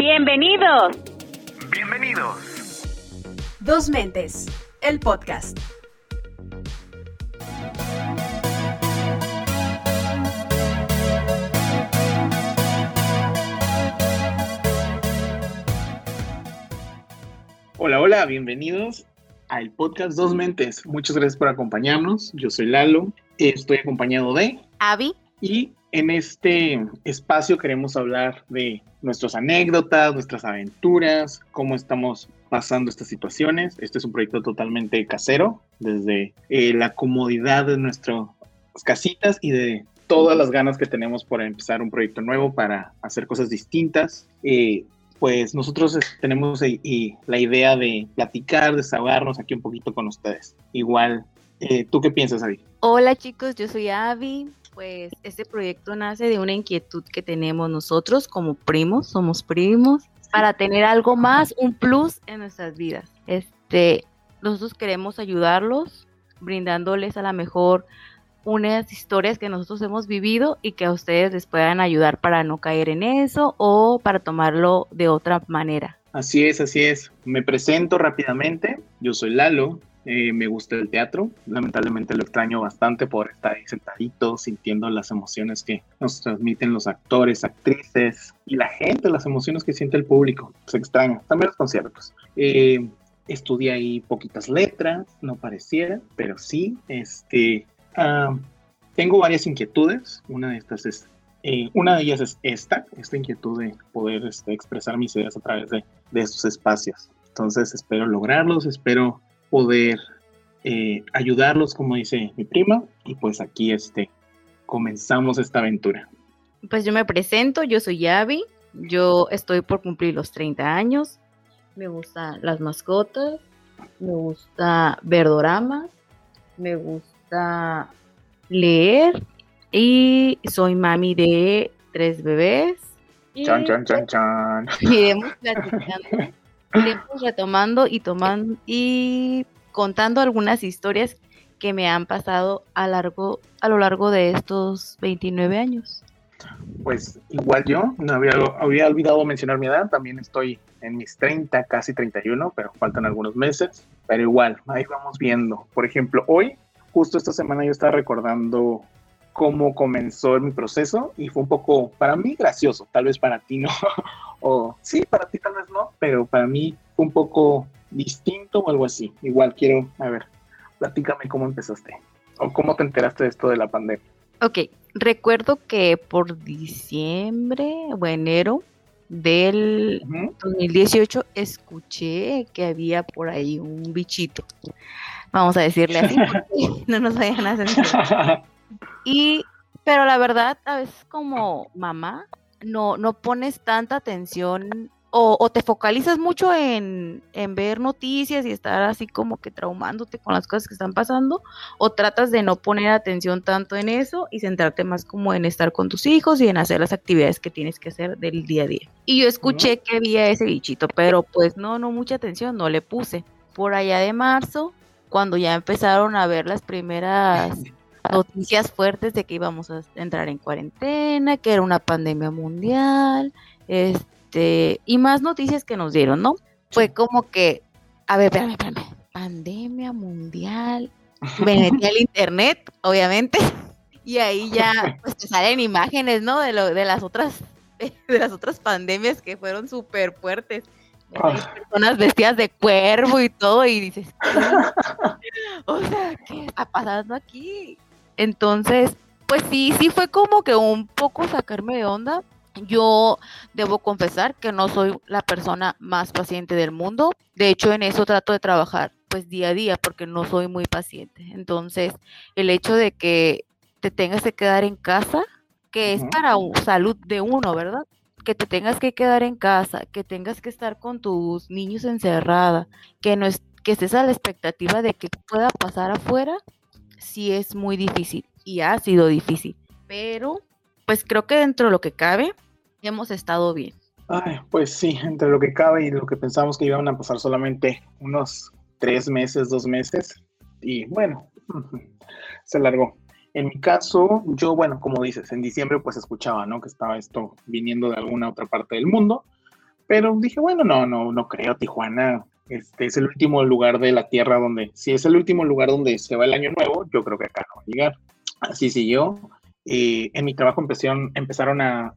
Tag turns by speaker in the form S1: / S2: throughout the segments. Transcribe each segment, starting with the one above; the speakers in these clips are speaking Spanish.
S1: Bienvenidos.
S2: Bienvenidos.
S3: Dos Mentes, el podcast.
S2: Hola, hola, bienvenidos al podcast Dos Mentes. Muchas gracias por acompañarnos. Yo soy Lalo, estoy acompañado de
S4: Avi
S2: y en este espacio queremos hablar de nuestras anécdotas, nuestras aventuras, cómo estamos pasando estas situaciones. Este es un proyecto totalmente casero, desde eh, la comodidad de nuestras casitas y de todas las ganas que tenemos por empezar un proyecto nuevo para hacer cosas distintas. Eh, pues nosotros tenemos y la idea de platicar, desahogarnos aquí un poquito con ustedes. Igual, eh, ¿tú qué piensas, Avi?
S4: Hola chicos, yo soy Avi. Pues este proyecto nace de una inquietud que tenemos nosotros como primos, somos primos, para tener algo más, un plus en nuestras vidas. Este, nosotros queremos ayudarlos, brindándoles a la mejor unas historias que nosotros hemos vivido y que a ustedes les puedan ayudar para no caer en eso o para tomarlo de otra manera.
S2: Así es, así es. Me presento rápidamente. Yo soy Lalo. Eh, me gusta el teatro. Lamentablemente lo extraño bastante por estar ahí sentadito, sintiendo las emociones que nos transmiten los actores, actrices y la gente, las emociones que siente el público. Se extraña. También los conciertos. Eh, estudié ahí poquitas letras, no pareciera, pero sí, este, tengo varias inquietudes. Una de estas es, eh, una de ellas es esta, esta inquietud de poder este, expresar mis ideas a través de, de, estos espacios. Entonces espero lograrlos, espero poder eh, ayudarlos, como dice mi prima, y pues aquí este, comenzamos esta aventura.
S4: Pues yo me presento, yo soy Yavi, yo estoy por cumplir los 30 años, me gustan las mascotas, me gusta ver doramas, me gusta leer y soy mami de tres bebés.
S2: Chan, chan, chan, chan.
S4: Iremos platicando, iremos retomando y tomando y contando algunas historias que me han pasado a, largo, a lo largo de estos 29 años.
S2: Pues igual yo, no había, había olvidado mencionar mi edad, también estoy en mis 30, casi 31, pero faltan algunos meses, pero igual, ahí vamos viendo. Por ejemplo, hoy justo esta semana yo estaba recordando cómo comenzó mi proceso y fue un poco, para mí, gracioso, tal vez para ti no, o sí, para ti tal vez no, pero para mí fue un poco distinto o algo así. Igual quiero, a ver, platícame cómo empezaste o cómo te enteraste de esto de la pandemia.
S4: Ok, recuerdo que por diciembre o enero del 2018 escuché que había por ahí un bichito vamos a decirle así, no nos vayan a sentir. Y, pero la verdad, a veces como mamá, no, no pones tanta atención o, te focalizas mucho en, en, ver noticias y estar así como que traumándote con las cosas que están pasando, o tratas de no poner atención tanto en eso y centrarte más como en estar con tus hijos y en hacer las actividades que tienes que hacer del día a día. Y yo escuché que había ese bichito, pero pues no, no mucha atención, no le puse. Por allá de marzo cuando ya empezaron a ver las primeras noticias fuertes de que íbamos a entrar en cuarentena, que era una pandemia mundial, este, y más noticias que nos dieron, ¿no? Fue como que, a ver, espérame, espérame, pandemia mundial. Me metí al internet, obviamente, y ahí ya pues, te salen imágenes, ¿no? De, lo, de las otras de las otras pandemias que fueron súper fuertes. Ah. personas vestidas de cuervo y todo, y dices, o sea, ¿qué está pasando aquí? Entonces, pues sí, sí fue como que un poco sacarme de onda. Yo debo confesar que no soy la persona más paciente del mundo. De hecho, en eso trato de trabajar pues día a día porque no soy muy paciente. Entonces, el hecho de que te tengas que quedar en casa, que es para salud de uno, ¿verdad? que te tengas que quedar en casa, que tengas que estar con tus niños encerrada, que no es, que estés a la expectativa de que pueda pasar afuera, sí es muy difícil y ha sido difícil. Pero, pues creo que dentro de lo que cabe, hemos estado bien.
S2: Pues sí, entre lo que cabe y lo que pensamos que iban a pasar solamente unos tres meses, dos meses, y bueno, se largó. En mi caso, yo, bueno, como dices, en diciembre pues escuchaba, ¿no? Que estaba esto viniendo de alguna otra parte del mundo, Pero dije, bueno, no, no, no creo, Tijuana este es el último lugar de la Tierra donde, si es el último lugar donde se va el año nuevo, yo creo que acá no va a llegar. Así siguió. Eh, en mi trabajo empezaron, empezaron a,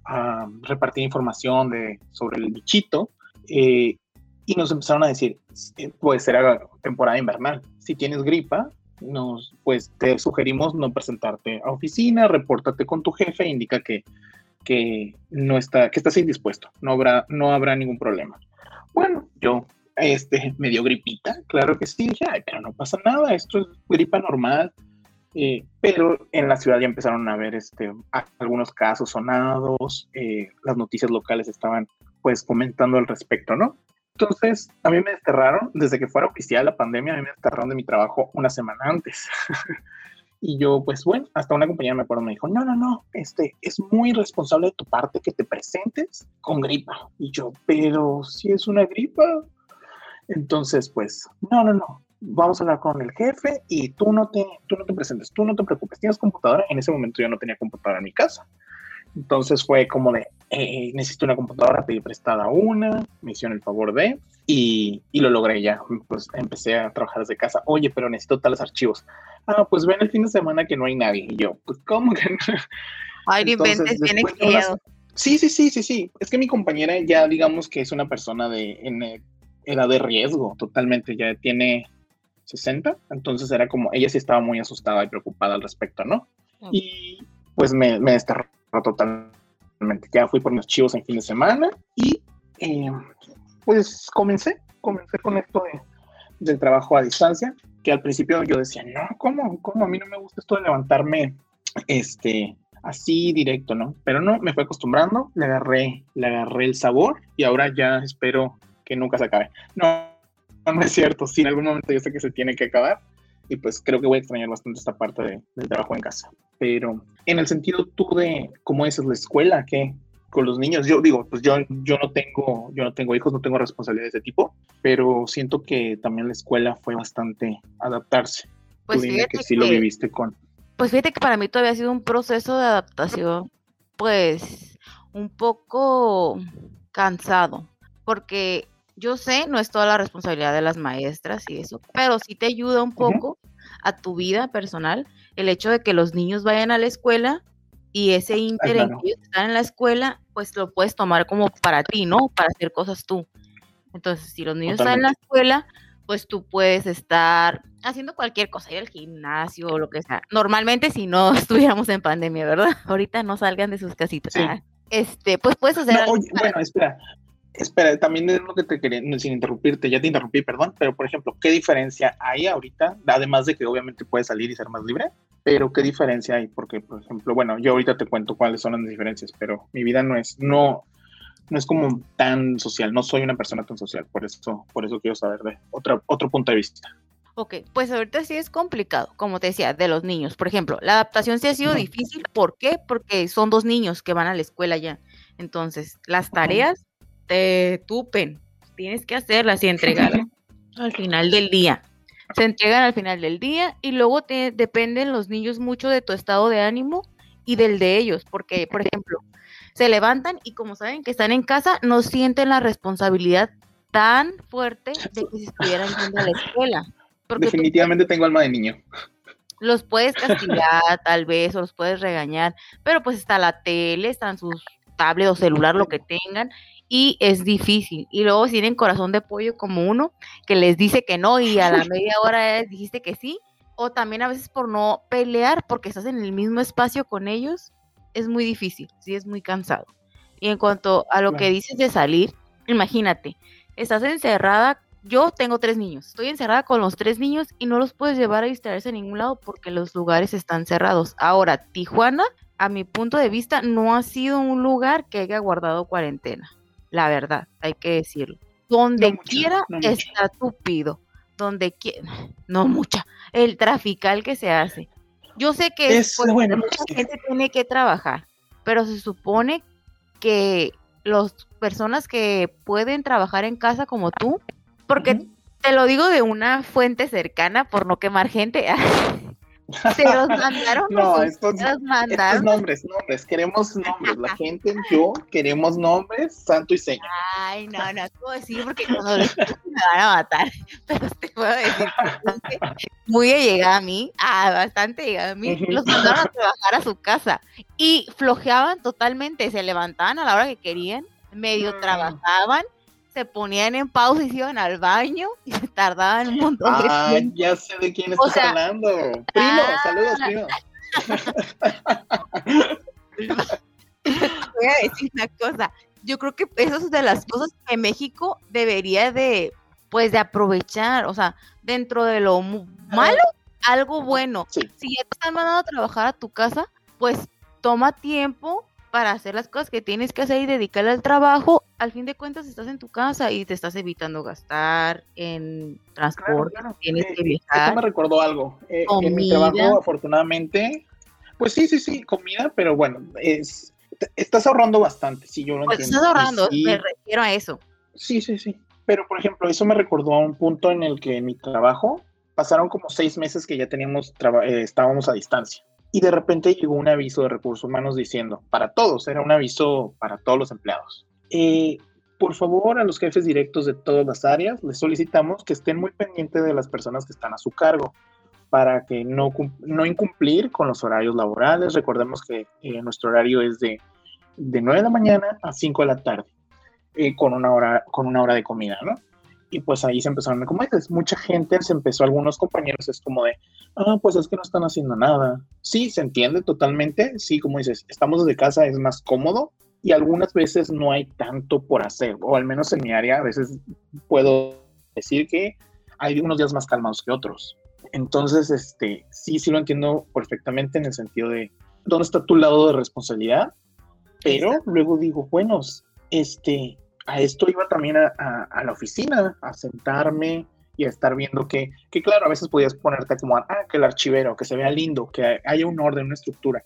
S2: repartir información de, sobre el bichito eh, y nos empezaron a decir, eh, pues será temporada invernal. Si tienes gripa, nos, pues te sugerimos no presentarte a oficina, repórtate con tu jefe, indica que, que no está, que estás indispuesto, no habrá, no habrá ningún problema. Bueno, yo este, me dio gripita, claro que sí, dije, pero no pasa nada, esto es gripa normal. Eh, pero en la ciudad ya empezaron a ver este, algunos casos sonados, eh, las noticias locales estaban pues comentando al respecto, ¿no? Entonces, a mí me desterraron, desde que fuera oficial la pandemia, a mí me desterraron de mi trabajo una semana antes. y yo, pues bueno, hasta una compañera me acuerdo, me dijo, no, no, no, este, es muy responsable de tu parte que te presentes con gripa. Y yo, pero si es una gripa. Entonces, pues, no, no, no, vamos a hablar con el jefe y tú no te, tú no te presentes, tú no te preocupes, tienes computadora. En ese momento yo no tenía computadora en mi casa. Entonces fue como de, eh, necesito una computadora, pedí prestada una, me hicieron el favor de, y, y, lo logré ya. Pues empecé a trabajar desde casa. Oye, pero necesito tales archivos. Ah, pues ven el fin de semana que no hay nadie. Y yo, pues, ¿cómo que no?
S4: Ay, inventes, bien
S2: Sí, sí, sí, sí, sí. Es que mi compañera ya, digamos que es una persona de en eh, edad de riesgo, totalmente. Ya tiene 60, entonces era como, ella sí estaba muy asustada y preocupada al respecto, ¿no? Y pues me, me desterró totalmente. Ya fui por mis chivos en fin de semana y eh, pues comencé, comencé con esto del trabajo a distancia, que al principio yo decía, no, ¿cómo? ¿Cómo? A mí no me gusta esto de levantarme este, así directo, ¿no? Pero no, me fue acostumbrando, le agarré, le agarré el sabor y ahora ya espero que nunca se acabe. No, no, es cierto, sí, en algún momento yo sé que se tiene que acabar y pues creo que voy a extrañar bastante esta parte del trabajo en casa. Pero en el sentido tú de, ¿cómo es la escuela? ¿Qué? Con los niños, yo digo, pues yo, yo no tengo, yo no tengo hijos, no tengo responsabilidades de tipo, pero siento que también la escuela fue bastante adaptarse. Pues tú dime que sí lo viviste con.
S4: Pues fíjate que para mí todavía ha sido un proceso de adaptación, pues un poco cansado, porque yo sé, no es toda la responsabilidad de las maestras y eso, pero sí te ayuda un poco a tu vida personal el hecho de que los niños vayan a la escuela y ese interés en que ellos están en la escuela, pues lo puedes tomar como para ti, ¿no? Para hacer cosas tú. Entonces, si los niños están en la escuela, pues tú puedes estar haciendo cualquier cosa, ir al gimnasio o lo que sea. Normalmente si no estuviéramos en pandemia, ¿verdad? Ahorita no salgan de sus casitas. Este, pues puedes hacer
S2: Bueno, espera, Espera, también es lo que te quería, sin interrumpirte, ya te interrumpí, perdón, pero por ejemplo, ¿qué diferencia hay ahorita? Además de que obviamente puedes salir y ser más libre, pero ¿qué diferencia hay? Porque, por ejemplo, bueno, yo ahorita te cuento cuáles son las diferencias, pero mi vida no es, no, no es como tan social, no soy una persona tan social, por eso, por eso quiero saber de otro, otro punto de vista.
S4: Ok, pues ahorita sí es complicado, como te decía, de los niños. Por ejemplo, la adaptación sí ha sido difícil. ¿Por qué? Porque son dos niños que van a la escuela ya. Entonces, las tareas te tupen. Tienes que hacerlas y entregarlas al final del día. Se entregan al final del día y luego te dependen los niños mucho de tu estado de ánimo y del de ellos, porque, por ejemplo, se levantan y como saben que están en casa, no sienten la responsabilidad tan fuerte de que si estuvieran yendo a la escuela.
S2: Definitivamente tengo alma de niño.
S4: Los puedes castigar, tal vez, o los puedes regañar, pero pues está la tele, están sus tablet o celular, lo que tengan, y es difícil. Y luego tienen corazón de pollo como uno, que les dice que no y a la media hora dijiste que sí, o también a veces por no pelear porque estás en el mismo espacio con ellos, es muy difícil, sí es muy cansado. Y en cuanto a lo que dices de salir, imagínate, estás encerrada, yo tengo tres niños, estoy encerrada con los tres niños y no los puedes llevar a distraerse a ningún lado porque los lugares están cerrados. Ahora, Tijuana, a mi punto de vista, no ha sido un lugar que haya guardado cuarentena la verdad, hay que decirlo. Donde quiera está tupido, donde quiera, no mucha, el trafical que se hace. Yo sé que es, pues, mucha gente tiene que trabajar, pero se supone que las personas que pueden trabajar en casa como tú, porque te lo digo de una fuente cercana por no quemar gente, Se los mandaron.
S2: no, estos, nombres, nombres. Queremos nombres. La gente, yo, queremos nombres, santo y seña.
S4: Ay, no, no puedo decir porque cuando me van a matar. Pero te puedo decir muy allegada a mí, ah, bastante llegada a mí. Los mandaron a trabajar a su casa y flojeaban totalmente. Se levantaban a la hora que querían, medio mm. trabajaban se ponían en pausa y se iban al baño y se tardaban un montón
S2: de ah, tiempo. ya sé de quién estás hablando. Primo, ah. saludos, primo.
S4: Voy a decir una cosa. Yo creo que eso es de las cosas que México debería de, pues, de aprovechar. O sea, dentro de lo malo, algo bueno. Si ya te están mandando a trabajar a tu casa, pues toma tiempo para hacer las cosas que tienes que hacer y dedicarle al trabajo, al fin de cuentas estás en tu casa y te estás evitando gastar en transporte, tienes que viajar.
S2: Eso me recordó algo. Eh, en mi trabajo, afortunadamente, pues sí, sí, sí, comida, pero bueno, es estás ahorrando bastante, sí, yo lo
S4: pues Estás ahorrando, me refiero a eso.
S2: Sí, sí, sí. Pero, por ejemplo, eso me recordó a un punto en el que en mi trabajo pasaron como seis meses que ya teníamos, eh, estábamos a distancia y de repente llegó un aviso de recursos humanos diciendo, para todos, era un aviso para todos los empleados. Eh, por favor, a los jefes directos de todas las áreas, les solicitamos que estén muy pendientes de las personas que están a su cargo para que no, no incumplir con los horarios laborales. Recordemos que eh, nuestro horario es de, de 9 de la mañana a 5 de la tarde, eh, con, una hora, con una hora de comida, ¿no? Y pues ahí se empezaron, como dices, mucha gente se empezó, algunos compañeros es como de, ah, pues es que no están haciendo nada. Sí, se entiende totalmente, sí, como dices, estamos desde casa, es más cómodo y algunas veces no hay tanto por hacer, o al menos en mi área, a veces puedo decir que hay unos días más calmados que otros. Entonces, este, sí, sí lo entiendo perfectamente en el sentido de, ¿dónde está tu lado de responsabilidad? Pero luego digo, bueno, este, a esto iba también a, la oficina, a sentarme y a estar viendo que, que, claro, a veces podías ponerte como, ah, que el archivero, que se vea lindo, que haya un orden, una estructura.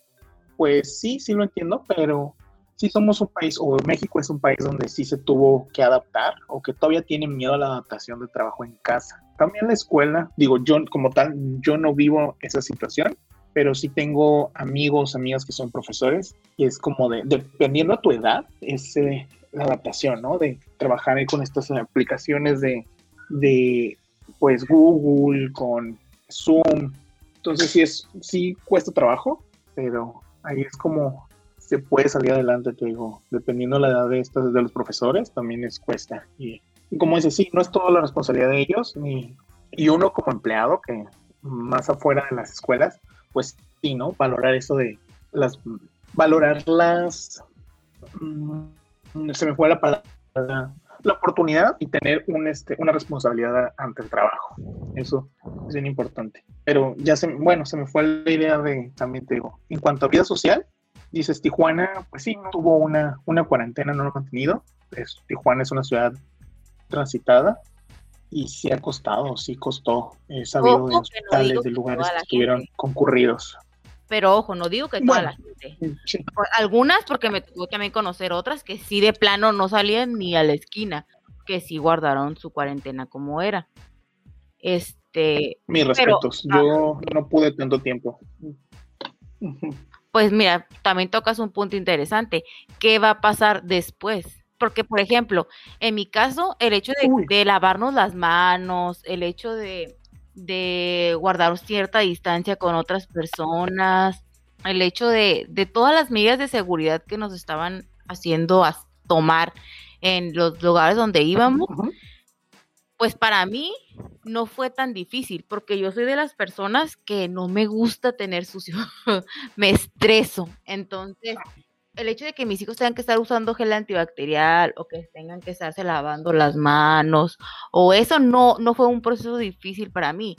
S2: Pues sí, sí lo entiendo, pero sí somos un país, o México es un país donde sí se tuvo que adaptar, o que todavía tienen miedo a la adaptación de trabajo en casa. También la escuela, digo, yo como tal, yo no vivo esa situación, pero sí tengo amigos, amigas que son profesores, y es como de, dependiendo a tu edad, ese, la adaptación, ¿no? De trabajar con estas aplicaciones de, de pues Google, con Zoom. Entonces sí es, sí cuesta trabajo, pero ahí es como se puede salir adelante, te digo, dependiendo la edad de estas de los profesores, también es cuesta. Y, como dices, sí, no es toda la responsabilidad de ellos, ni, y uno como empleado, que más afuera de las escuelas, pues sí, ¿no? Valorar eso de las, valorar las, mm, se me fue la palabra, la oportunidad y tener un, este, una responsabilidad ante el trabajo. Eso es bien importante. Pero ya se, bueno, se me fue la idea de, también te digo, en cuanto a vida social, dices Tijuana, pues sí, tuvo una, una cuarentena, no lo ha mantenido. Es, Tijuana es una ciudad transitada y sí ha costado, sí costó. He sabido de hospitales, de lugares que estuvieron concurridos.
S4: Pero ojo, no digo que toda la gente. Algunas, porque me tuvo también conocer otras que sí de plano no salían ni a la esquina, que sí guardaron su cuarentena como era. Este.
S2: Mis respetos, yo no pude tanto tiempo.
S4: Pues mira, también tocas un punto interesante. ¿Qué va a pasar después? Porque, por ejemplo, en mi caso, el hecho de lavarnos las manos, el hecho de, de guardar cierta distancia con otras personas, el hecho de, todas las medidas de seguridad que nos estaban haciendo tomar en los lugares donde íbamos, pues para mí no fue tan difícil, porque yo soy de las personas que no me gusta tener sucio, me estreso. Entonces, el hecho de que mis hijos tengan que estar usando gel antibacterial o que tengan que estarse lavando las manos o eso no, no fue un proceso difícil para mí,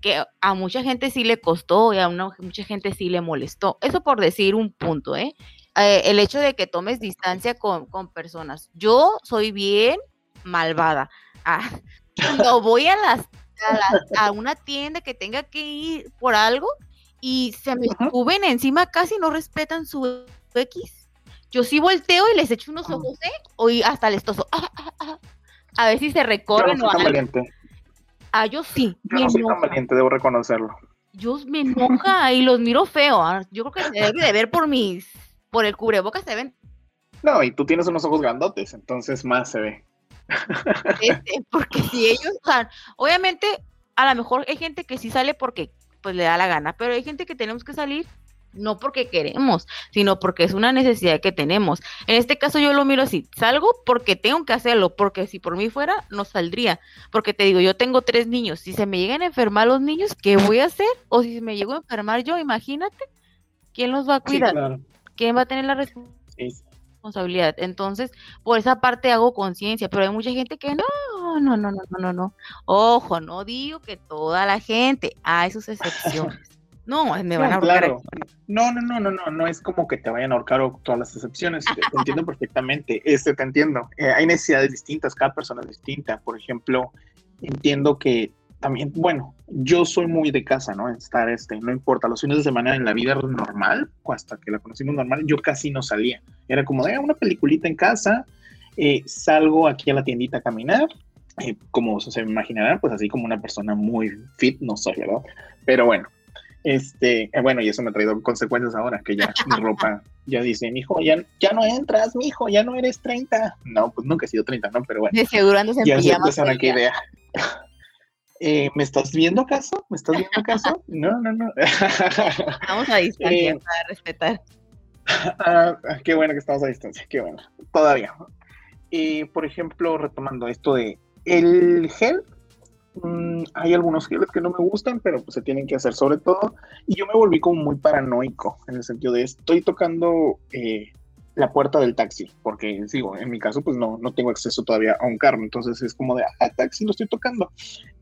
S4: que a mucha gente sí le costó y a mucha gente sí le molestó. Eso por decir un punto, ¿eh? eh el hecho de que tomes distancia con, personas. Yo soy bien malvada. Ah, cuando voy a, las, a, una tienda que tenga que ir por algo y se me suben encima casi no respetan su X. Yo sí volteo y les echo unos ojos, ¿eh? O hasta les toso. Ah, ah, ah, a ver si se recorren
S2: yo no soy tan valiente.
S4: Ah, yo sí.
S2: Yo no soy tan valiente, debo reconocerlo.
S4: Yo me enoja y los miro feo. Yo creo que se debe de ver por mis, por el cubrebocas se ven
S2: No, y tú tienes unos ojos grandotes, entonces más se ve.
S4: Este, porque si ellos, o sea, obviamente, a lo mejor hay gente que sí sale porque pues le da la gana, pero hay gente que tenemos que salir no porque queremos, sino porque es una necesidad que tenemos. En este caso yo lo miro así, salgo porque tengo que hacerlo, porque si por mí fuera, no saldría. Porque te digo, yo tengo tres niños, si se me llegan a enfermar los niños, ¿qué voy a hacer? O si me llego a enfermar yo, imagínate, ¿quién los va a cuidar? ¿Quién va a tener la responsabilidad? Entonces, por esa parte hago conciencia, pero hay mucha gente que no, no, no, no, no, no, no. Ojo, no digo que toda la gente, hay sus excepciones. No, me van a ahorcar.
S2: No, no, no, no, no, no es como que te vayan a ahorcar o todas las excepciones. te entiendo perfectamente. Este, te entiendo. Eh, hay necesidades distintas, cada persona es distinta. Por ejemplo, entiendo que también, bueno, yo soy muy de casa, ¿no? Estar, este, no importa, los fines de semana en la vida normal, hasta que la conocimos normal, yo casi no salía. Era como de una peliculita en casa, eh, salgo aquí a la tiendita a caminar, eh, como se imaginarán, pues así como una persona muy fit, no soy, ¿verdad? Pero bueno, este, eh, bueno, y eso me ha traído consecuencias ahora, que ya mi ropa ya dice, hijo, ya, ya no entras, mi hijo, ya no eres 30. No, pues nunca he sido 30, ¿no? Pero bueno.
S4: Asegurándose
S2: ya se empezaron qué idea. Eh, ¿Me estás viendo acaso? ¿Me estás viendo acaso? No, no, no.
S4: Estamos a distancia eh, para respetar.
S2: Ah, qué bueno que estamos a distancia, qué bueno. Todavía. Y por ejemplo, retomando esto de el gel, Mm, hay algunos geles que no me gustan, pero pues se tienen que hacer sobre todo. Y yo me volví como muy paranoico en el sentido de estoy tocando eh, la puerta del taxi, porque digo, en mi caso pues no, no tengo acceso todavía a un carro, entonces es como de, ah, taxi lo estoy tocando.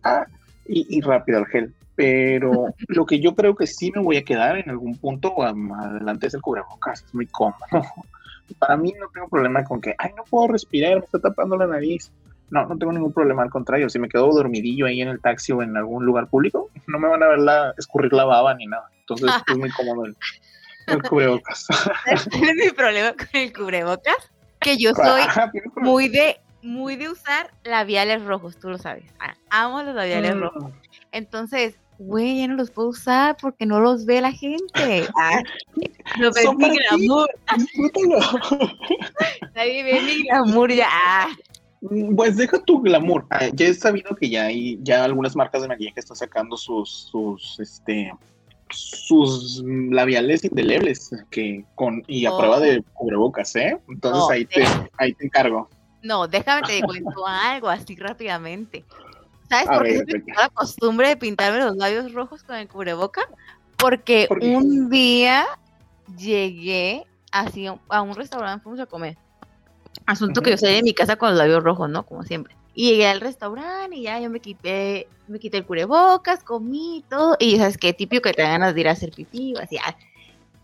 S2: Ah, y, rápido al gel. Pero lo que yo creo que sí me voy a quedar en algún punto adelante es el cubrebocas, es muy cómodo. Para mí no tengo problema con que, ay, no puedo respirar, me está tapando la nariz no, no tengo ningún problema, al contrario, si me quedo dormidillo ahí en el taxi o en algún lugar público, no me van a ver la, escurrir la baba ni nada. Entonces es muy cómodo el, cubrebocas.
S4: es mi problema con el cubrebocas? Que yo soy muy de muy de usar labiales rojos, tú lo sabes. Ah, amo los labiales mm. rojos. Entonces, güey, ya no los puedo usar porque no los ve la gente. Ah, no ves mi glamour. Nadie ve mi glamour ya.
S2: Mm, pues deja tu glamour. Ah, ya he sabido que ya hay, ya algunas marcas de maquillaje están sacando sus, sus, este, sus labiales indelebles que con y a prueba de oh. cubrebocas, ¿eh? Entonces ahí te, ahí te encargo.
S4: No, déjame te cuento algo así rápidamente. ¿Sabes por qué tengo la costumbre de pintarme los labios rojos con el cubreboca? Porque un día llegué así a un restaurante, fuimos a comer Asunto que yo salí de mi casa con los labios rojos, ¿no? Como siempre. Y llegué al restaurante y ya yo me quité, me quité el cubrebocas, comí todo. Y sabes qué, típico que te dan ganas de ir a hacer pipí o así. Ah.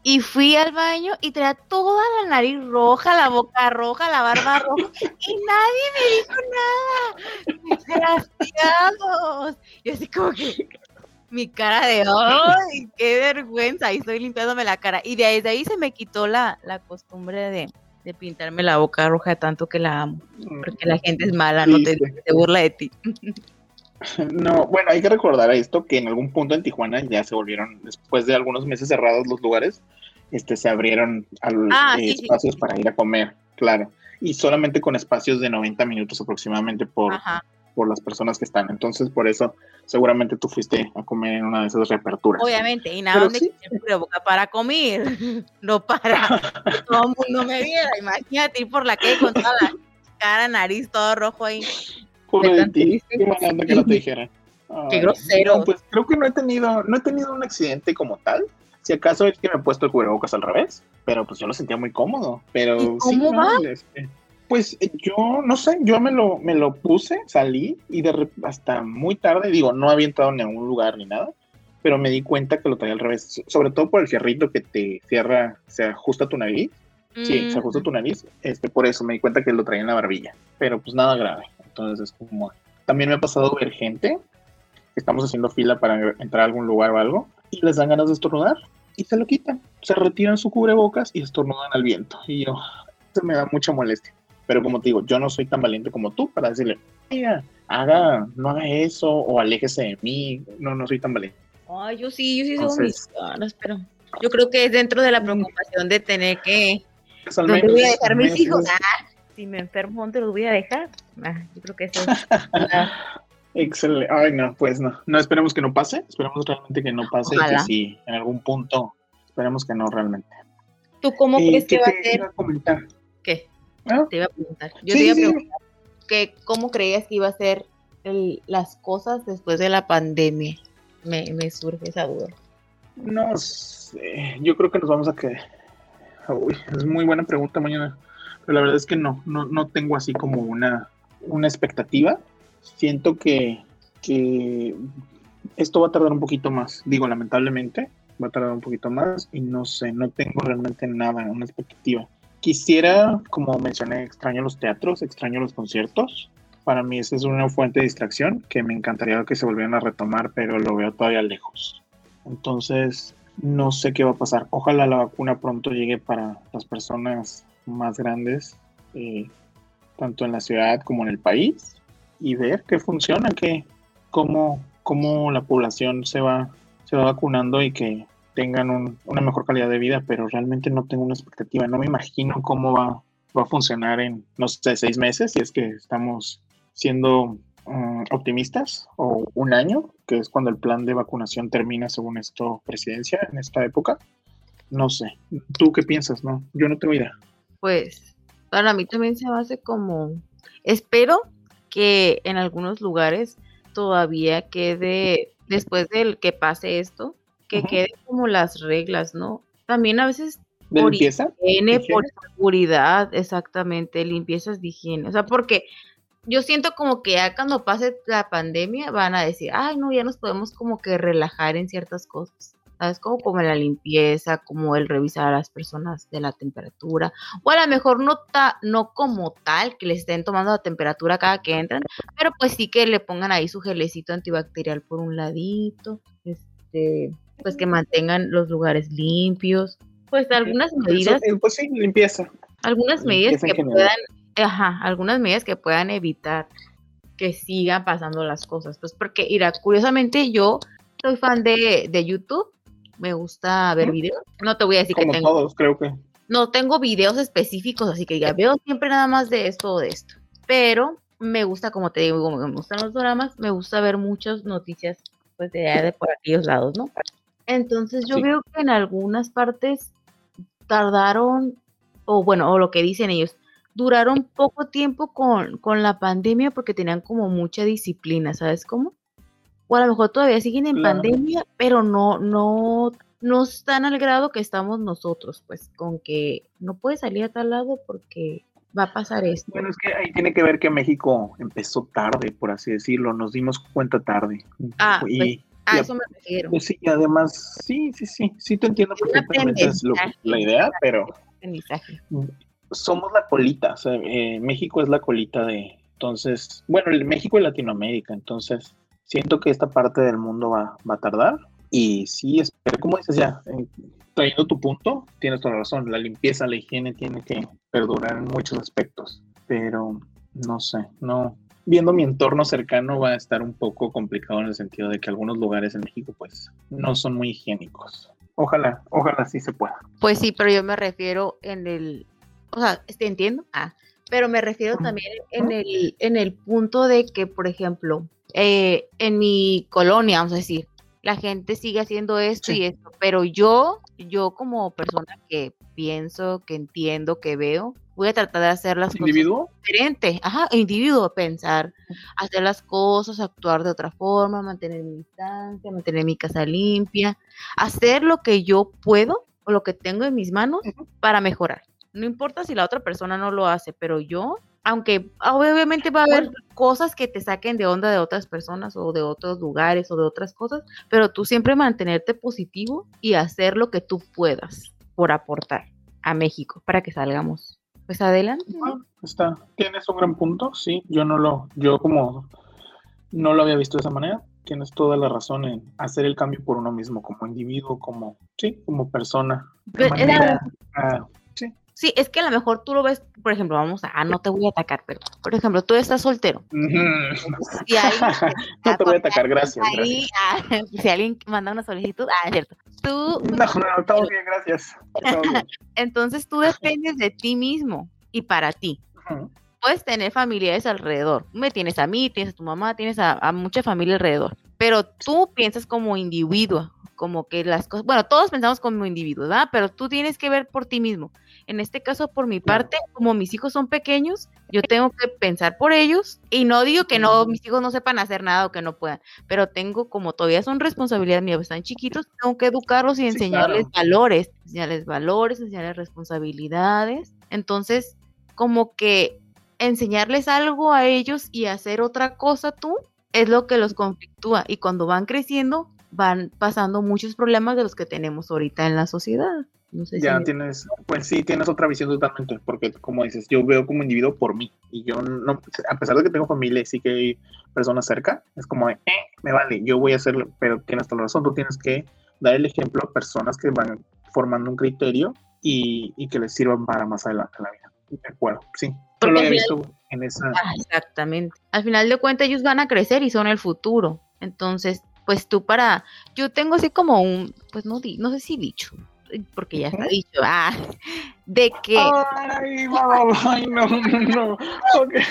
S4: Y fui al baño y traía toda la nariz roja, la boca roja, la barba roja. y nadie me dijo nada. Desgraciados. Y así como que mi cara de ¡ay! ¡Qué vergüenza! Y estoy limpiándome la cara. Y desde ahí se me quitó la, la costumbre de, de pintarme la boca roja tanto que la amo. Porque la gente es mala, no te, burla de ti.
S2: No, bueno, hay que recordar esto que en algún punto en Tijuana ya se volvieron, después de algunos meses cerrados los lugares, este se abrieron ah, eh, espacios para ir a comer, claro. Y solamente con espacios de 90 minutos aproximadamente por, por las personas que están. Entonces, por eso seguramente tú fuiste a comer en una de esas reaperturas.
S4: Obviamente, y nada donde sí. boca para comer, no para todo el mundo me viera. Imagínate ir por la calle con toda la cara, nariz, todo rojo ahí.
S2: Pobre de ti, qué mala que no te dijera.
S4: qué grosero.
S2: pues creo que no he tenido, no he tenido un accidente como tal. Si acaso es que me he puesto el cubrebocas al revés, pero pues yo lo sentía muy cómodo. Pero
S4: cómo va?
S2: Este, pues eh, yo no sé, yo me lo, me lo puse, salí y de hasta muy tarde, digo, no había entrado en ningún lugar ni nada, pero me di cuenta que lo traía al revés, sobre todo por el fierrito que te cierra, se ajusta tu nariz. Sí, se ajusta tu nariz, este, por eso me di cuenta que lo traía en la barbilla, pero pues nada grave. Entonces es como, también me ha pasado ver gente, estamos haciendo fila para entrar a algún lugar o algo, y les dan ganas de estornudar y se lo quitan, se retiran su cubrebocas y estornudan al viento. Y yo, eso me da mucha molestia. Pero como te digo, yo no soy tan valiente como tú para decirle, haga, no haga eso o aléjese de mí. No, no soy tan valiente.
S4: Ay, yo sí, yo sí soy mis pero yo creo que es dentro de la preocupación de tener que ¿Dónde voy a dejar mis hijos? Ah, si me enfermo, ¿dónde los voy a dejar? Ah, yo creo que eso es.
S2: Excelente. Ay, no, pues no. No, esperemos que no pase. Esperemos realmente que no pase. Y que sí, en algún punto, esperemos que no realmente.
S4: ¿Tú cómo crees que va a ser? Comentar? ¿Qué? ¿Ah? Te iba a preguntar. Yo te iba a preguntar que cómo creías que iba a ser las cosas después de la pandemia. Me, me surge esa duda.
S2: No sé. Yo creo que nos vamos a quedar. Uy, es muy buena pregunta mañana. Pero la verdad es que no, no, no tengo así como una, una expectativa siento que, esto va a tardar un poquito más. Digo, lamentablemente, va a tardar un poquito más y no sé, no tengo realmente nada, una expectativa. Quisiera, como mencioné, extraño los teatros, extraño los conciertos. Para mí esa es una fuente de distracción que me encantaría que se volvieran a retomar, pero lo veo todavía lejos. Entonces, no sé qué va a pasar. Ojalá la vacuna pronto llegue para las personas más grandes, eh, tanto en la ciudad como en el país y ver qué funciona, que cómo, cómo la población se va, se va vacunando y que tengan una mejor calidad de vida, pero realmente no tengo una expectativa, no me imagino cómo va, va a funcionar en, no sé, seis meses, si es que estamos siendo mm, optimistas, o un año, que es cuando el plan de vacunación termina según esto presidencia en esta época. No sé, ¿tú qué piensas? No, yo no tengo idea.
S4: Pues para mí también se me hace como, espero que en algunos lugares todavía quede, después del que pase esto, que quede como las reglas, ¿no? También a veces
S2: ¿De por limpieza?
S4: Higiene, por seguridad, exactamente, limpiezas de higiene. O sea, porque yo siento como que ya cuando pase la pandemia van a decir, ay, no, ya nos podemos como que relajar en ciertas cosas. ¿sabes? Como, como la limpieza, como el revisar a las personas de la temperatura, o a lo mejor no, no como tal, que les estén tomando la temperatura cada que entran, pero pues sí que le pongan ahí su gelecito antibacterial por un ladito, este, pues que mantengan los lugares limpios, pues algunas medidas.
S2: pues sí, limpieza.
S4: Algunas medidas que puedan, ajá, algunas medidas que puedan evitar que sigan pasando las cosas, pues porque, mira, curiosamente yo soy fan de, de YouTube me gusta ver videos. No te voy a decir
S2: que
S4: tengo.
S2: todos, creo que.
S4: No tengo videos específicos, así que ya veo siempre nada más de esto o de esto. Pero me gusta, como te digo, me gustan los dramas, me gusta ver muchas noticias pues de, de por aquellos lados, ¿no? Entonces yo veo que en algunas partes tardaron, o bueno, o lo que dicen ellos, duraron poco tiempo con, con la pandemia porque tenían como mucha disciplina, ¿sabes cómo? o a lo mejor todavía siguen en pandemia, pero no, no, no están al grado que estamos nosotros, pues con que no puede salir a tal lado porque va a pasar esto.
S2: Bueno, es que ahí tiene que ver que México empezó tarde, por así decirlo, nos dimos cuenta tarde.
S4: Ah, y, pues, a eso me refiero.
S2: Pues sí, además, sí, sí, sí, sí te entiendo perfectamente es la idea, pero somos la colita, o sea, eh, México es la colita de, entonces, bueno, México y Latinoamérica, entonces siento que esta parte del mundo va, va a tardar. Y sí, espero, como dices ya, trayendo tu punto, tienes toda la razón. La limpieza, la higiene tiene que perdurar en muchos aspectos. Pero no sé, no. Viendo mi entorno cercano va a estar un poco complicado en el sentido de que algunos lugares en México pues no son muy higiénicos. Ojalá, ojalá sí se pueda.
S4: Pues sí, pero yo me refiero en el, o sea, te entiendo, ah, pero me refiero también en el, en el punto de que, por ejemplo, eh, en mi colonia, vamos a decir, la gente sigue haciendo esto y esto, pero yo, yo como persona que pienso, que entiendo, que veo, voy a tratar de hacer las
S2: ¿Individuo?
S4: cosas diferente, ajá, individuo, pensar, hacer las cosas, actuar de otra forma, mantener mi distancia, mantener mi casa limpia, hacer lo que yo puedo o lo que tengo en mis manos para mejorar. No importa si la otra persona no lo hace, pero yo aunque obviamente va a haber cosas que te saquen de onda de otras personas o de otros lugares o de otras cosas, pero tú siempre mantenerte positivo y hacer lo que tú puedas por aportar a México para que salgamos. Pues adelante.
S2: está, tienes un gran punto, sí, yo no lo, yo como no lo había visto de esa manera, tienes toda la razón en hacer el cambio por uno mismo, como individuo, como, sí, como persona. De manera, sí,
S4: Sí, es que a lo mejor tú lo ves, por ejemplo, vamos a, ah, no te voy a atacar, pero, por ejemplo, tú estás soltero.
S2: si alguien, no te voy a atacar, gracias.
S4: Ah, si alguien manda una solicitud, ah, es cierto. Tú.
S2: No, no, todo bien, gracias.
S4: Entonces tú dependes de ti mismo y para ti. Puedes tener familiares alrededor. Me tienes a mí, tienes a tu mamá, tienes a, a mucha familia alrededor. Pero tú piensas como individuo, como que las cosas, bueno, todos pensamos como individuos, ¿verdad? Pero tú tienes que ver por ti mismo. En este caso, por mi parte, como mis hijos son pequeños, yo tengo que pensar por ellos y no digo que no, mis hijos no sepan hacer nada o que no puedan, pero tengo, como todavía son responsabilidad mía, están chiquitos, tengo que educarlos y enseñarles valores, enseñarles valores, enseñarles responsabilidades. Entonces, como que enseñarles algo a ellos y hacer otra cosa tú es lo que los conflictúa y cuando van creciendo van pasando muchos problemas de los que tenemos ahorita en la sociedad. No sé
S2: ya tienes, pues sí, tienes otra visión totalmente, porque como dices, yo veo como individuo por mí, y yo no, a pesar de que tengo familia y sí que hay personas cerca, es como, eh, me vale, yo voy a hacerlo, pero tienes toda la razón, tú tienes que dar el ejemplo a personas que van formando un criterio y, y que les sirvan para más adelante en la vida. De acuerdo, sí. Porque lo había visto en esa.
S4: Ah, exactamente. Al final de cuentas, ellos van a crecer y son el futuro. Entonces, pues tú para, yo tengo así como un, pues no, di, no sé si dicho, porque ya está dicho, ah, de que...
S2: Ay, ay no, no, no. Okay.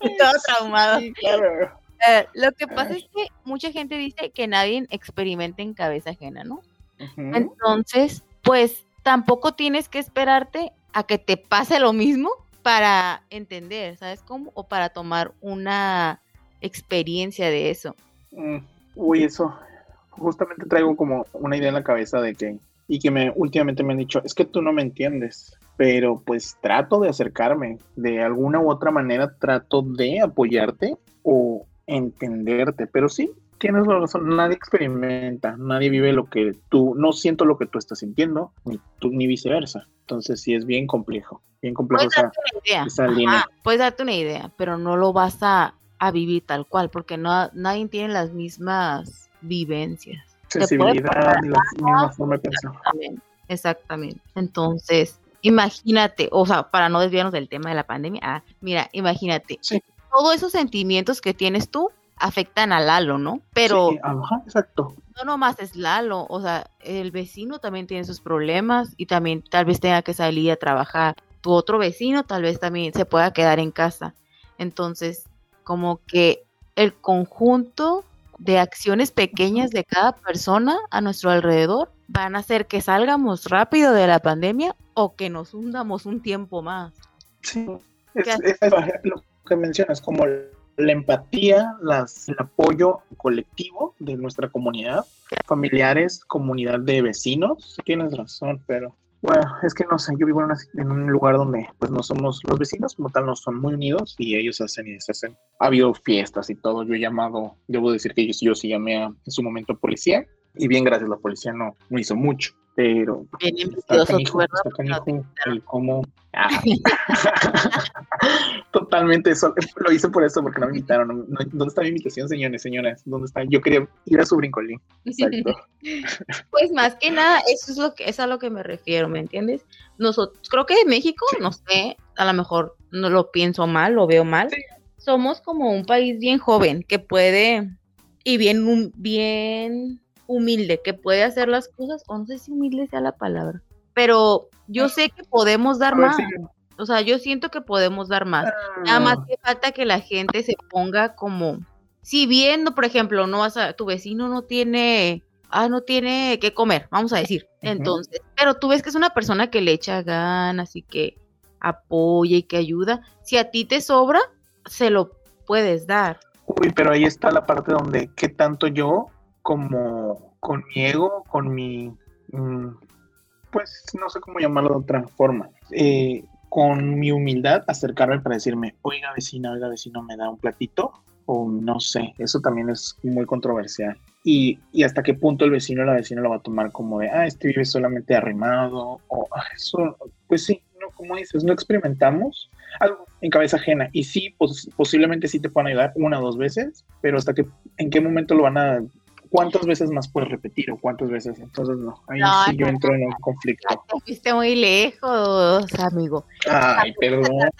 S4: Todo traumado. Eh, lo que pasa es que mucha gente dice que nadie experimenta en cabeza ajena, ¿no? Entonces, pues tampoco tienes que esperarte a que te pase lo mismo para entender, ¿sabes cómo? O para tomar una experiencia de eso.
S2: Mm, uy, eso. Justamente traigo como una idea en la cabeza de que, y que me últimamente me han dicho, es que tú no me entiendes, pero pues trato de acercarme, de alguna u otra manera trato de apoyarte o entenderte, pero sí, tienes razón, nadie experimenta, nadie vive lo que tú, no siento lo que tú estás sintiendo, ni tú, ni viceversa. Entonces sí es bien complejo, bien complejo
S4: esa, esa línea. Puedes darte una idea, pero no lo vas a a vivir tal cual, porque no nadie tiene las mismas vivencias.
S2: Sensibilidad la misma forma de
S4: pensar. Exactamente, Entonces, imagínate, o sea, para no desviarnos del tema de la pandemia, ah, mira, imagínate, todos esos sentimientos que tienes tú afectan a Lalo, ¿no? Pero
S2: exacto.
S4: no nomás es Lalo, o sea, el vecino también tiene sus problemas y también tal vez tenga que salir a trabajar. Tu otro vecino tal vez también se pueda quedar en casa. Entonces, como que el conjunto de acciones pequeñas de cada persona a nuestro alrededor van a hacer que salgamos rápido de la pandemia o que nos hundamos un tiempo más.
S2: Sí, es, lo que mencionas, como la empatía, las, el apoyo colectivo de nuestra comunidad, familiares, comunidad de vecinos. Tienes razón, pero bueno, es que no sé, yo vivo en, un lugar donde pues no somos, los vecinos como tal no son muy unidos y ellos hacen y deshacen. Ha habido fiestas y todo, yo he llamado, debo decir que yo, yo sí llamé a, en su momento policía y bien gracias, la policía no, no hizo mucho pero está canijo, el cómo. Ah. totalmente eso lo hice por eso porque no me invitaron dónde está mi invitación señores señoras dónde está yo quería ir a su brincolín. Exacto.
S4: Pues más que nada eso es lo que es a lo que me refiero me entiendes nosotros creo que en México no sé a lo mejor no lo pienso mal lo veo mal. Somos como un país bien joven que puede y bien bien humilde, que puede hacer las cosas, o no sé si humilde sea la palabra, pero yo sé que podemos dar más. O sea, yo siento que podemos dar más. Nada más ah. que falta que la gente se ponga como, si viendo, por ejemplo, no vas a, tu vecino no tiene, ah, no tiene que comer, vamos a decir. Entonces, pero tú ves que es una persona que le echa ganas y que apoya y que ayuda. Si a ti te sobra, se lo puedes dar.
S2: Uy, pero ahí está la parte donde qué tanto yo como con mi ego, con mi, mm, pues no sé cómo llamarlo de otra forma, eh, con mi humildad acercarme para decirme, oiga vecina, oiga vecino, me da un platito, o no sé, eso también es muy controversial. Y, hasta qué punto el vecino o la vecina lo va a tomar como de, ah, este vive solamente arrimado, o ah, eso, pues sí, no, como dices, no experimentamos algo en cabeza ajena. Y sí, posiblemente sí te puedan ayudar una o dos veces, pero hasta que, en qué momento lo van a cuántas veces más puedes repetir o cuántas veces, entonces no, ahí sí yo entro en un conflicto.
S4: Te fuiste muy lejos, amigo.
S2: Ay, perdón.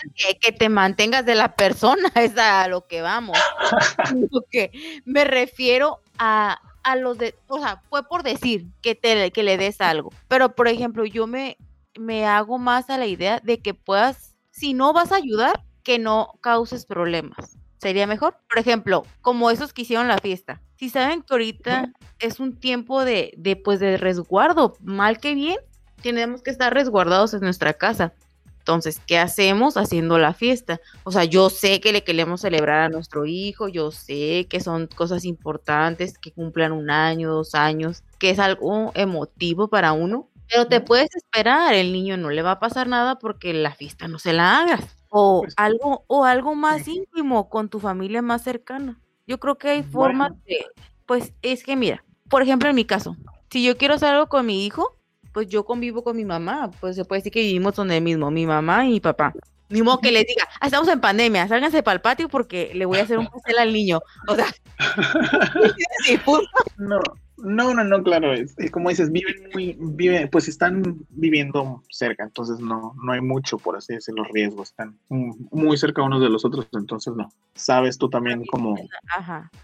S4: Que, te mantengas de la persona, es a lo que vamos. que me refiero a, a lo de, o sea, fue por decir que, te, que le des algo, pero por ejemplo, yo me, me hago más a la idea de que puedas, si no vas a ayudar, que no causes problemas sería mejor. Por ejemplo, como esos que hicieron la fiesta. Si saben que ahorita es un tiempo de, de, pues, de resguardo, mal que bien, tenemos que estar resguardados en nuestra casa. Entonces, ¿qué hacemos haciendo la fiesta? O sea, yo sé que le queremos celebrar a nuestro hijo, yo sé que son cosas importantes, que cumplan un año, dos años, que es algo emotivo para uno, pero te puedes esperar, el niño no le va a pasar nada porque la fiesta no se la hagas. O pues algo o algo más íntimo con tu familia más cercana. Yo creo que hay formas de pues es que mira, por ejemplo en mi caso, si yo quiero hacer algo con mi hijo, pues yo convivo con mi mamá, pues se puede decir que vivimos donde mismo, mi mamá y mi papá. Ni modo que les diga, ah, estamos en pandemia, sálganse para el patio porque le voy a hacer un pastel al niño. O sea,
S2: no, no, no, no, claro, es, como dices, viven muy, viven, pues están viviendo cerca, entonces no, no hay mucho, por así decirlo, los riesgos, están muy cerca unos de los otros, entonces no. Sabes tú también como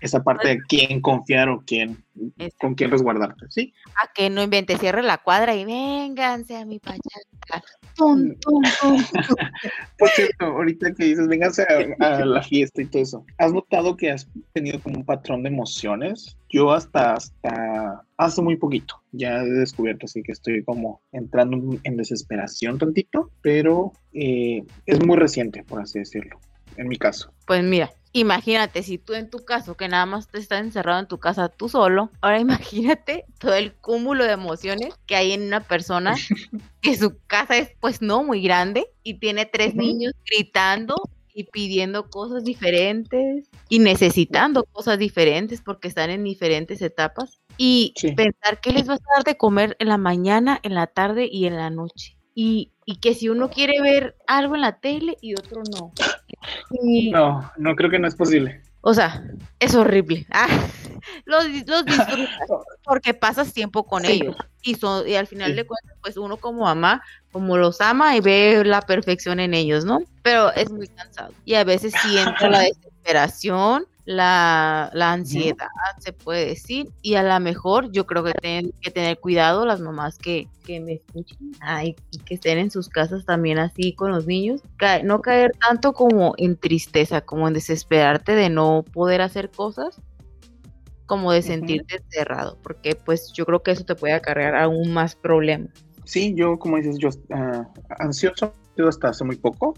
S2: esa parte de quién confiar o quién, con quién resguardarte, ¿sí?
S4: A que no invente, cierre la cuadra y vénganse a mi pachanga.
S2: Por cierto, ahorita que dices, vénganse a, la fiesta y todo eso, ¿has notado que has tenido como un patrón de emociones? Yo hasta, hasta hace muy poquito ya he descubierto así que estoy como entrando en desesperación tantito, pero eh, es muy reciente, por así decirlo, en mi caso.
S4: Pues mira, imagínate si tú en tu caso, que nada más te estás encerrado en tu casa tú solo, ahora imagínate todo el cúmulo de emociones que hay en una persona que su casa es pues no muy grande y tiene tres niños gritando y pidiendo cosas diferentes y necesitando cosas diferentes porque están en diferentes etapas y pensar que les vas a dar de comer en la mañana, en la tarde y en la noche. Y, y que si uno quiere ver algo en la tele y otro no.
S2: No, no creo que no es posible.
S4: O sea, es horrible. Ah, los, los disfrutas porque pasas tiempo con ellos. Y, son, y al final de cuentas, pues uno como mamá, como los ama y ve la perfección en ellos, ¿no? Pero es muy cansado. Y a veces siento la desesperación la, ansiedad, se puede decir, y a lo mejor yo creo que tienen que tener cuidado las mamás que, me escuchen y que estén en sus casas también así con los niños, no caer tanto como en tristeza, como en desesperarte de no poder hacer cosas, como de sentirte encerrado, porque pues yo creo que eso te puede acarrear aún más problemas.
S2: Sí, yo como dices, yo uh, ansioso hasta hace muy poco,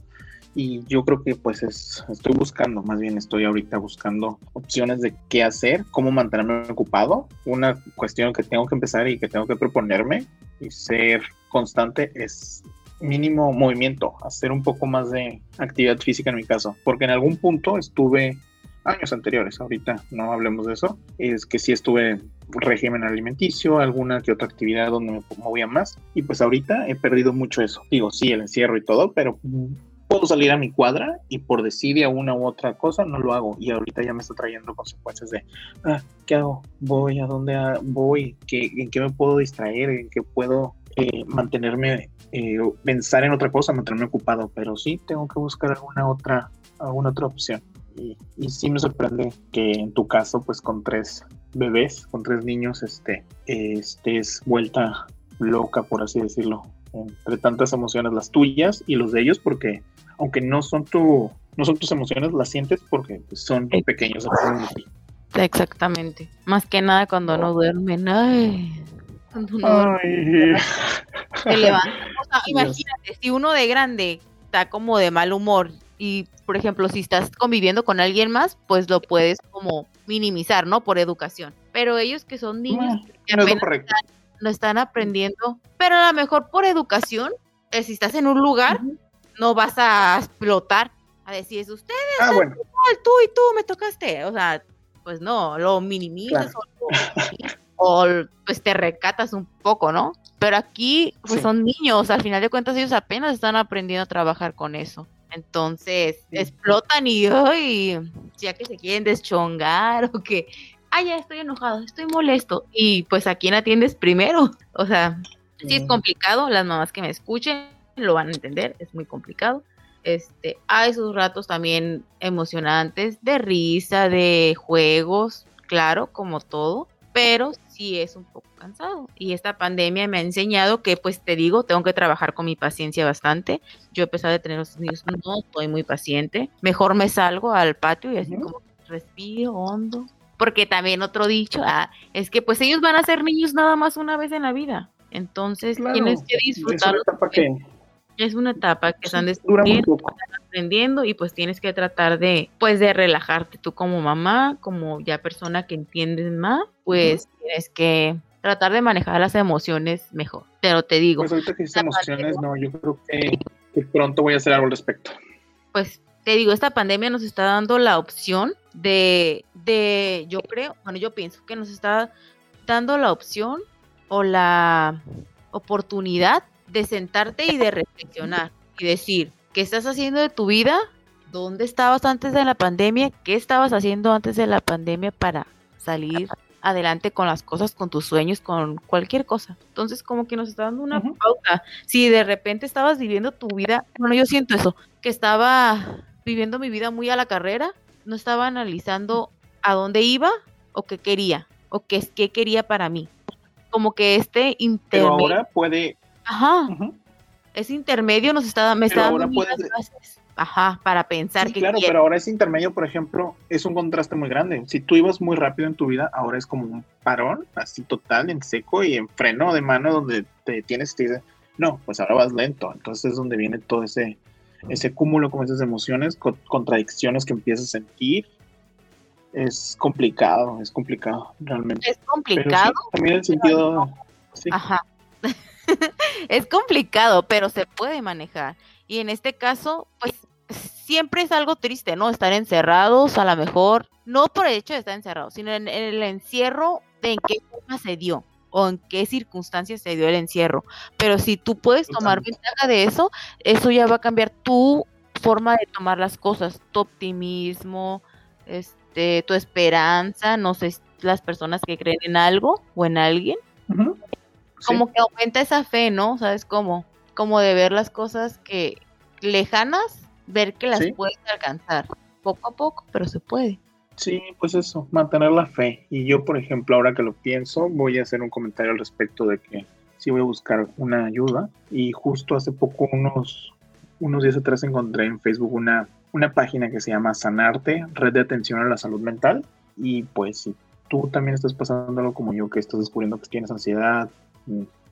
S2: y yo creo que pues es, estoy buscando, más bien estoy ahorita buscando opciones de qué hacer, cómo mantenerme ocupado. Una cuestión que tengo que empezar y que tengo que proponerme y ser constante es mínimo movimiento, hacer un poco más de actividad física en mi caso, porque en algún punto estuve años anteriores, ahorita no hablemos de eso, es que sí estuve régimen alimenticio, alguna que otra actividad donde me movía más y pues ahorita he perdido mucho eso. Digo, sí, el encierro y todo, pero puedo salir a mi cuadra y por decidir a una u otra cosa no lo hago. Y ahorita ya me está trayendo consecuencias de ah, ¿qué hago? voy a dónde voy ¿Qué, en qué me puedo distraer en qué puedo eh, mantenerme eh, pensar en otra cosa mantenerme ocupado pero sí tengo que buscar alguna otra alguna otra opción. Y, y sí me sorprende que en tu caso pues con tres bebés con tres niños este estés vuelta loca por así decirlo. Entre tantas emociones, las tuyas y los de ellos, porque aunque no son tu, no son tus emociones, las sientes porque pues, son pequeños.
S4: Exactamente. Más que nada cuando no duermen. Ay. Se levanta. imagínate, si uno de grande está como de mal humor y, por ejemplo, si estás conviviendo con alguien más, pues lo puedes como minimizar, ¿no? Por educación. Pero ellos que son niños, no, lo están aprendiendo, pero a lo mejor por educación, eh, si estás en un lugar, no vas a explotar a decir, es ustedes, ah, tú y tú me tocaste. O sea, pues no, lo minimizas o, pues te recatas un poco, ¿no? Pero aquí pues son niños, al final de cuentas ellos apenas están aprendiendo a trabajar con eso. Entonces explotan y, ay, ya que se quieren deschongar o que ah, ya estoy enojado, estoy molesto. Y pues a quién atiendes primero. O sea, sí es complicado, las mamás que me escuchen lo van a entender, es muy complicado. Este, hay esos ratos también emocionantes de risa, de juegos, claro, como todo, pero sí es un poco cansado. Y esta pandemia me ha enseñado que, pues te digo, tengo que trabajar con mi paciencia bastante. Yo a pesar de tener los niños, no soy muy paciente. Mejor me salgo al patio y así como respiro hondo. Porque también otro dicho ah, es que pues ellos van a ser niños nada más una vez en la vida. Entonces tienes que disfrutarlo es una etapa que están descubriendo, están aprendiendo y pues tienes que tratar de, pues de relajarte tú como mamá, como ya persona que entiendes más, pues tienes que tratar de manejar las emociones mejor. Pero te digo.
S2: Pues ahorita que dices emociones, no, yo creo que, que, pronto voy a hacer algo al respecto.
S4: Pues te digo, esta pandemia nos está dando la opción de, de, yo creo, bueno, yo pienso que nos está dando la opción o la oportunidad de sentarte y de reflexionar y decir, ¿qué estás haciendo de tu vida? ¿Dónde estabas antes de la pandemia? ¿Qué estabas haciendo antes de la pandemia para salir adelante con las cosas, con tus sueños, con cualquier cosa? Entonces, como que nos está dando una pauta. Si de repente estabas viviendo tu vida, bueno, yo siento eso, que estaba viviendo mi vida muy a la carrera, no estaba analizando a dónde iba o qué quería o qué, qué quería para mí. Como que este
S2: intermedio. Pero ahora puede,
S4: Ajá. Ese intermedio nos está, me está dando Ajá, para pensar
S2: que. Claro, pero ahora ese intermedio, por ejemplo, es un contraste muy grande. Si tú ibas muy rápido en tu vida, ahora es como un parón, así total, en seco y en freno de mano, donde te tienes y te dice, no, pues ahora vas lento. Entonces es donde viene todo ese, ese cúmulo con esas emociones, contradicciones que empiezas a sentir. Es complicado, es complicado, realmente.
S4: Es complicado.
S2: también el sentido.
S4: Ajá. es complicado, pero se puede manejar. Y en este caso, pues siempre es algo triste, ¿no? Estar encerrados, a lo mejor, no por el hecho de estar encerrados, sino en, el encierro de en qué forma se dio o en qué circunstancias se dio el encierro. Pero si tú puedes tomar ventaja de eso, eso ya va a cambiar tu forma de tomar las cosas, tu optimismo, este, tu esperanza, no sé, las personas que creen en algo o en alguien como que aumenta esa fe, ¿no? ¿Sabes cómo? Como de ver las cosas que lejanas, ver que las puedes alcanzar, poco a poco, pero se puede.
S2: Sí, pues eso, mantener la fe. Y yo, por ejemplo, ahora que lo pienso, voy a hacer un comentario al respecto de que sí voy a buscar una ayuda. Y justo hace poco, unos, unos días atrás, encontré en Facebook una, una página que se llama Sanarte, Red de Atención a la Salud Mental. Y pues si tú también estás pasando algo como yo, que estás descubriendo que tienes ansiedad,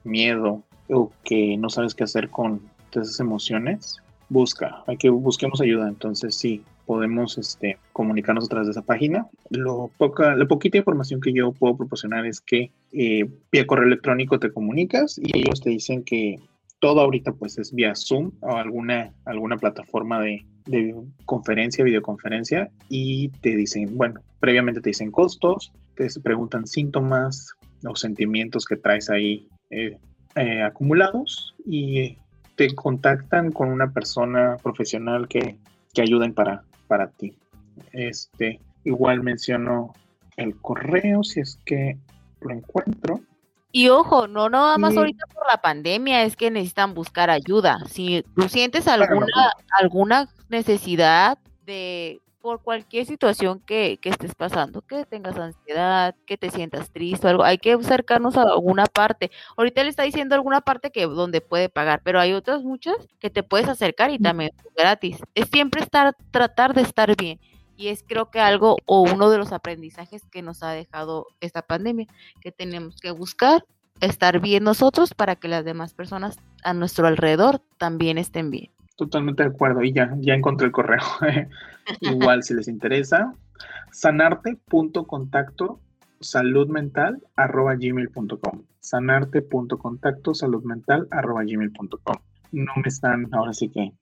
S2: miedo o que no sabes qué hacer con esas emociones, busca, hay que busquemos ayuda. Entonces sí, podemos este, comunicarnos a través de esa página. Lo poca, la poquita información que yo puedo proporcionar es que eh, vía correo electrónico te comunicas y ellos te dicen que todo ahorita pues es vía Zoom o alguna, alguna plataforma de, de conferencia, videoconferencia y te dicen, bueno, previamente te dicen costos, te preguntan síntomas, los sentimientos que traes ahí eh, eh, acumulados y te contactan con una persona profesional que, que ayuden para, para ti. Este, igual menciono el correo si es que lo encuentro.
S4: Y ojo, no nada más ahorita por la pandemia, es que necesitan buscar ayuda. Si tú sientes alguna, alguna necesidad de por cualquier situación que, estés pasando, que tengas ansiedad, que te sientas triste o algo, hay que acercarnos a alguna parte. Ahorita le está diciendo alguna parte que donde puede pagar, pero hay otras muchas que te puedes acercar y también gratis. Es siempre estar, tratar de estar bien. Y es creo que algo o uno de los aprendizajes que nos ha dejado esta pandemia, que tenemos que buscar estar bien nosotros para que las demás personas a nuestro alrededor también estén bien.
S2: Totalmente de acuerdo. Y ya, ya encontré el correo. Igual si les interesa. Sanarte.contacto saludmental arroba gmail.com. Sanarte.contacto saludmental arroba gmail.com. No me están, ahora sí que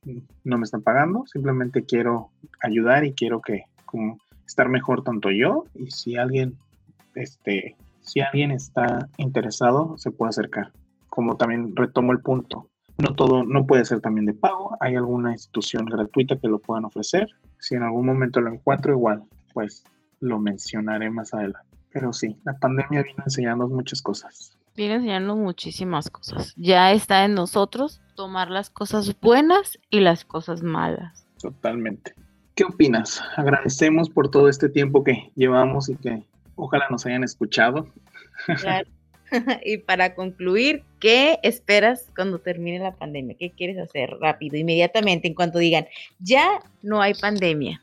S2: no me están pagando. Simplemente quiero ayudar y quiero que como estar mejor tanto yo y si alguien este si alguien está interesado se puede acercar. Como también retomo el punto, no todo, no puede ser también de pago. Hay alguna institución gratuita que lo puedan ofrecer. Si en algún momento lo encuentro, igual, pues lo mencionaré más adelante. Pero sí, la pandemia vino enseñarnos muchas cosas.
S4: Viene enseñando muchísimas cosas. Ya está en nosotros tomar las cosas buenas y las cosas malas.
S2: Totalmente. ¿Qué opinas? Agradecemos por todo este tiempo que llevamos y que ojalá nos hayan escuchado.
S4: Claro. y para concluir, ¿qué esperas cuando termine la pandemia? ¿Qué quieres hacer rápido, inmediatamente, en cuanto digan, ya no hay pandemia?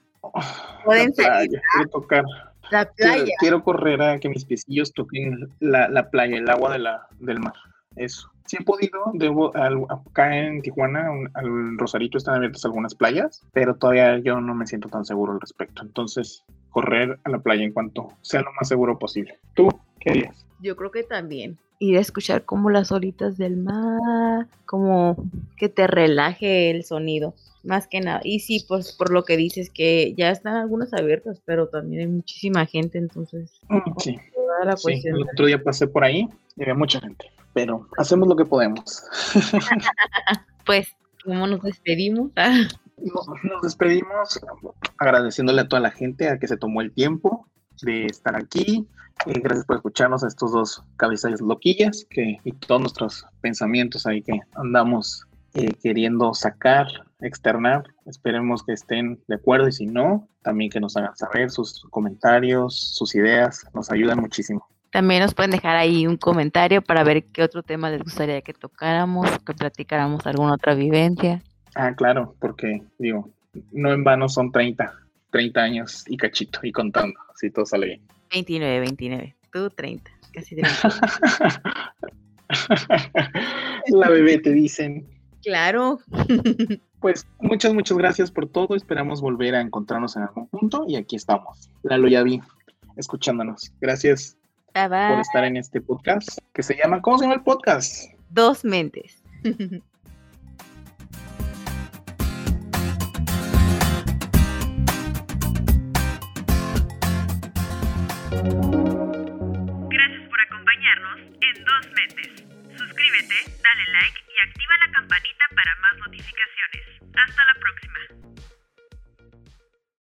S2: Pueden salir. Quiero tocar. La playa. Quiero, correr a que mis piecillos toquen la, playa, el agua de la, del mar. Eso. Si he podido, debo, acá en Tijuana, al Rosarito están abiertas algunas playas, pero todavía yo no me siento tan seguro al respecto. Entonces, correr a la playa en cuanto sea lo más seguro posible. ¿Tú qué harías?
S4: Yo creo que también. Ir a escuchar como las olitas del mar, como que te relaje el sonido, más que nada. Y sí, pues por lo que dices que ya están algunas abiertas, pero también hay muchísima gente, entonces.
S2: Mm, sí. el otro día pasé por ahí y había mucha gente, pero hacemos lo que podemos.
S4: pues, ¿cómo nos despedimos?
S2: nos despedimos agradeciéndole a toda la gente a que se tomó el tiempo de estar aquí. Eh, gracias por escucharnos a estos dos cabezas loquillas que, y todos nuestros pensamientos ahí que andamos eh, queriendo sacar, externar. Esperemos que estén de acuerdo y si no, también que nos hagan saber sus comentarios, sus ideas, nos ayudan muchísimo.
S4: También nos pueden dejar ahí un comentario para ver qué otro tema les gustaría que tocáramos, que platicáramos alguna otra vivencia.
S2: Ah, claro, porque digo, no en vano son 30, 30 años y cachito y contando, si todo sale bien.
S4: 29, 29, tú 30, casi 30.
S2: La bebé te dicen.
S4: Claro.
S2: Pues muchas, muchas gracias por todo. Esperamos volver a encontrarnos en algún punto y aquí estamos. Lalo ya vi, escuchándonos. Gracias por estar en este podcast que se llama, ¿cómo se llama el podcast?
S4: Dos mentes.
S1: suscríbete, dale like y activa la campanita para más notificaciones. Hasta la próxima.